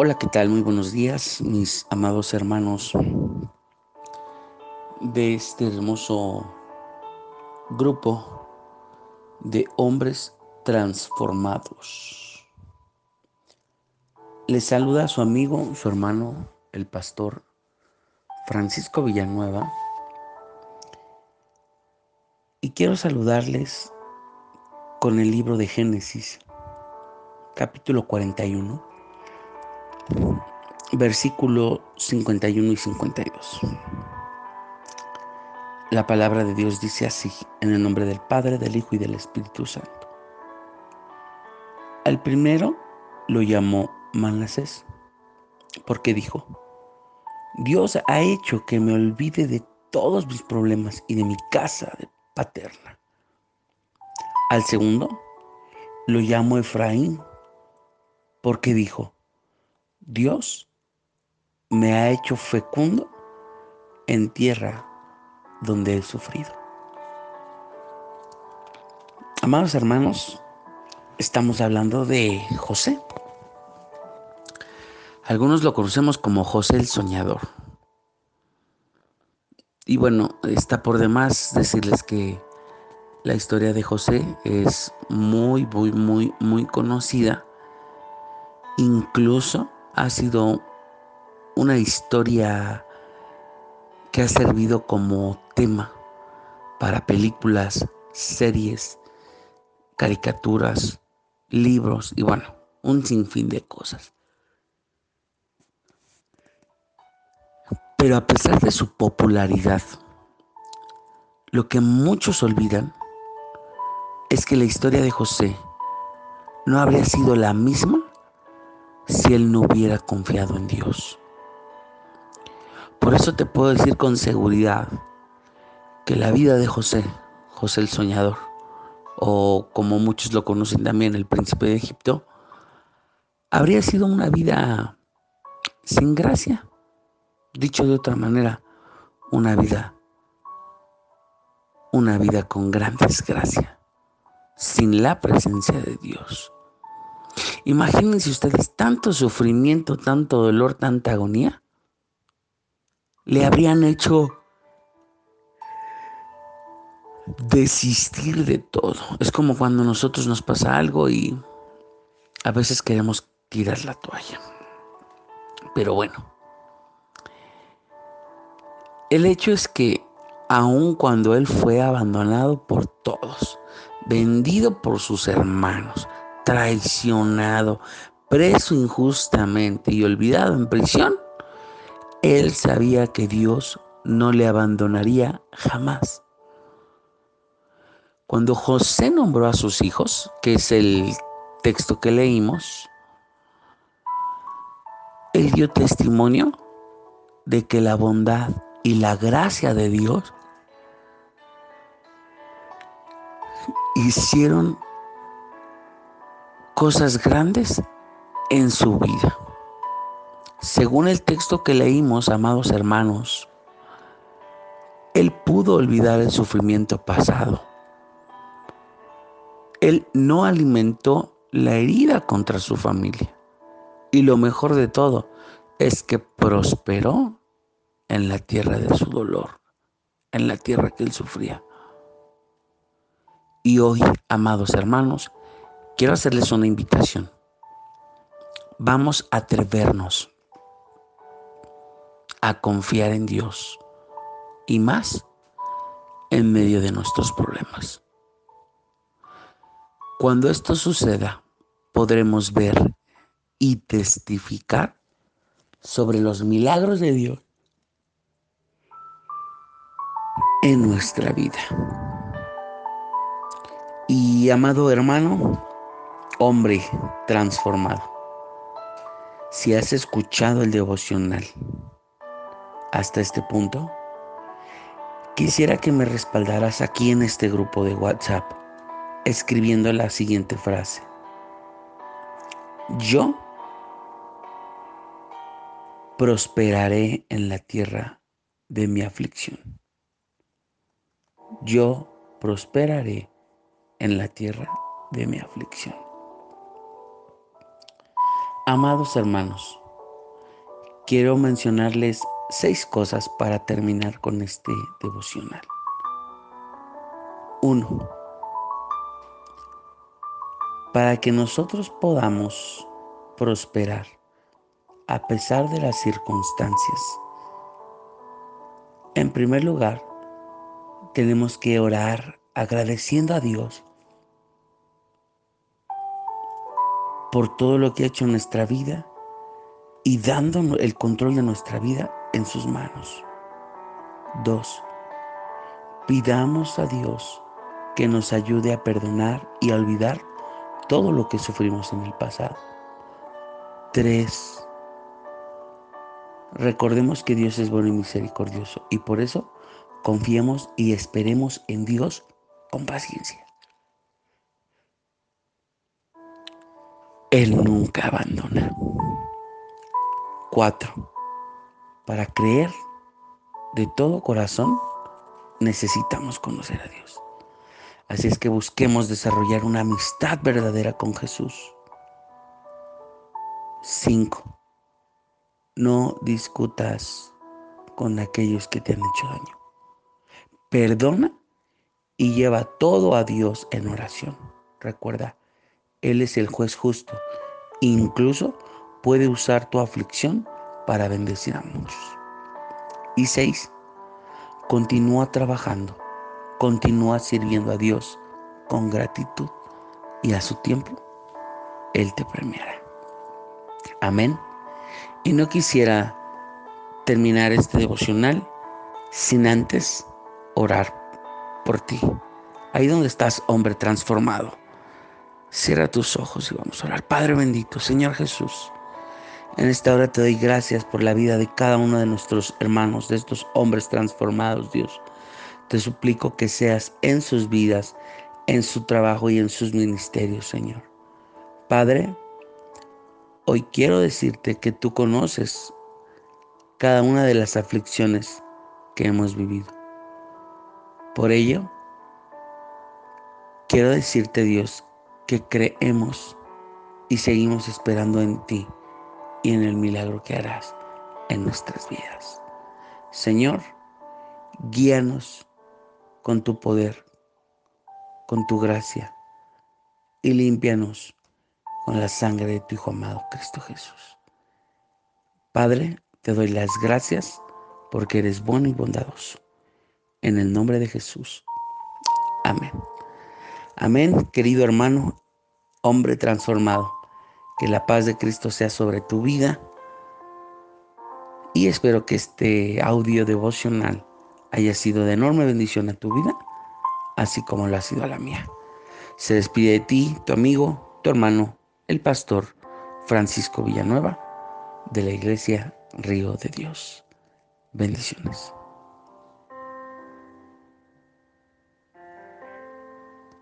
Hola, ¿qué tal? Muy buenos días, mis amados hermanos de este hermoso grupo de hombres transformados. Les saluda su amigo, su hermano, el pastor Francisco Villanueva. Y quiero saludarles con el libro de Génesis, capítulo 41 versículo 51 y 52. La palabra de Dios dice así, en el nombre del Padre, del Hijo y del Espíritu Santo. Al primero lo llamó Manasés, porque dijo, Dios ha hecho que me olvide de todos mis problemas y de mi casa paterna. Al segundo lo llamó Efraín, porque dijo, Dios me ha hecho fecundo en tierra donde he sufrido. Amados hermanos, estamos hablando de José. Algunos lo conocemos como José el Soñador. Y bueno, está por demás decirles que la historia de José es muy, muy, muy, muy conocida. Incluso ha sido una historia que ha servido como tema para películas, series, caricaturas, libros y bueno, un sinfín de cosas. Pero a pesar de su popularidad, lo que muchos olvidan es que la historia de José no habría sido la misma si él no hubiera confiado en Dios. Por eso te puedo decir con seguridad que la vida de José, José el Soñador, o como muchos lo conocen también, el príncipe de Egipto, habría sido una vida sin gracia. Dicho de otra manera, una vida, una vida con gran desgracia, sin la presencia de Dios. Imagínense ustedes tanto sufrimiento, tanto dolor, tanta agonía. Le habrían hecho desistir de todo. Es como cuando a nosotros nos pasa algo y a veces queremos tirar la toalla. Pero bueno, el hecho es que aun cuando él fue abandonado por todos, vendido por sus hermanos, traicionado, preso injustamente y olvidado en prisión, él sabía que Dios no le abandonaría jamás. Cuando José nombró a sus hijos, que es el texto que leímos, él dio testimonio de que la bondad y la gracia de Dios hicieron cosas grandes en su vida. Según el texto que leímos, amados hermanos, él pudo olvidar el sufrimiento pasado. Él no alimentó la herida contra su familia. Y lo mejor de todo es que prosperó en la tierra de su dolor, en la tierra que él sufría. Y hoy, amados hermanos, quiero hacerles una invitación. Vamos a atrevernos a confiar en Dios y más en medio de nuestros problemas. Cuando esto suceda, podremos ver y testificar sobre los milagros de Dios en nuestra vida. Y amado hermano, hombre transformado. Si has escuchado el devocional hasta este punto, quisiera que me respaldaras aquí en este grupo de WhatsApp escribiendo la siguiente frase. Yo prosperaré en la tierra de mi aflicción. Yo prosperaré en la tierra de mi aflicción. Amados hermanos, quiero mencionarles seis cosas para terminar con este devocional. Uno, para que nosotros podamos prosperar a pesar de las circunstancias. En primer lugar, tenemos que orar agradeciendo a Dios por todo lo que ha hecho en nuestra vida y dando el control de nuestra vida en sus manos. Dos, pidamos a Dios que nos ayude a perdonar y a olvidar todo lo que sufrimos en el pasado. Tres, recordemos que Dios es bueno y misericordioso y por eso confiemos y esperemos en Dios con paciencia. Él nunca abandona. Cuatro, para creer de todo corazón necesitamos conocer a Dios. Así es que busquemos desarrollar una amistad verdadera con Jesús. Cinco, no discutas con aquellos que te han hecho daño. Perdona y lleva todo a Dios en oración. Recuerda, Él es el juez justo. Incluso puede usar tu aflicción para bendecir a muchos. Y seis, continúa trabajando, continúa sirviendo a Dios con gratitud y a su tiempo Él te premiará. Amén. Y no quisiera terminar este devocional sin antes orar por ti. Ahí donde estás, hombre transformado. Cierra tus ojos y vamos a orar. Padre bendito, Señor Jesús. En esta hora te doy gracias por la vida de cada uno de nuestros hermanos, de estos hombres transformados, Dios. Te suplico que seas en sus vidas, en su trabajo y en sus ministerios, Señor. Padre, hoy quiero decirte que tú conoces cada una de las aflicciones que hemos vivido. Por ello, quiero decirte, Dios, que creemos y seguimos esperando en ti y en el milagro que harás en nuestras vidas. Señor, guíanos con tu poder, con tu gracia y límpianos con la sangre de tu Hijo amado Cristo Jesús. Padre, te doy las gracias porque eres bueno y bondadoso. En el nombre de Jesús. Amén. Querido hermano, hombre transformado. Que la paz de Cristo sea sobre tu vida. Y espero que este audio devocional haya sido de enorme bendición a tu vida, así como lo ha sido a la mía. Se despide de ti, tu amigo, tu hermano, el pastor Francisco Villanueva, de la iglesia Río de Dios. Bendiciones.